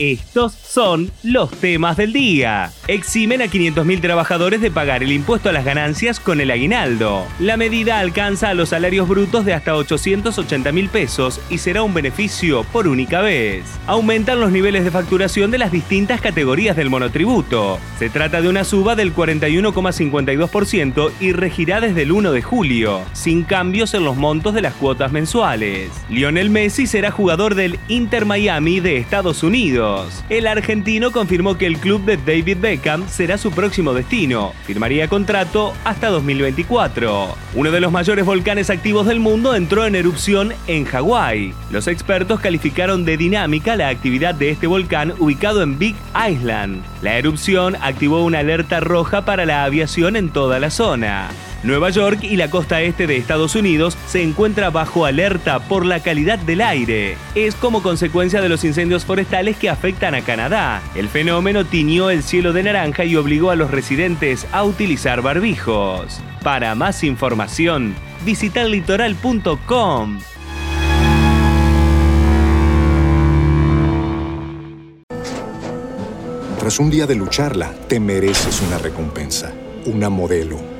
Estos son los temas del día. Eximen a 500.000 trabajadores de pagar el impuesto a las ganancias con el aguinaldo. La medida alcanza a los salarios brutos de hasta 880.000 pesos y será un beneficio por única vez. Aumentan los niveles de facturación de las distintas categorías del monotributo. Se trata de una suba del 41,52% y regirá desde el 1 de julio, sin cambios en los montos de las cuotas mensuales. Lionel Messi será jugador del Inter Miami de Estados Unidos. El argentino confirmó que el club de David Beckham será su próximo destino. Firmaría contrato hasta 2024. Uno de los mayores volcanes activos del mundo entró en erupción en Hawái. Los expertos calificaron de dinámica la actividad de este volcán ubicado en Big Island. La erupción activó una alerta roja para la aviación en toda la zona. Nueva York y la costa este de Estados Unidos se encuentra bajo alerta por la calidad del aire. Es como consecuencia de los incendios forestales que afectan a Canadá. El fenómeno tiñó el cielo de naranja y obligó a los residentes a utilizar barbijos. Para más información, visita litoral.com. Tras un día de lucharla, te mereces una recompensa, una modelo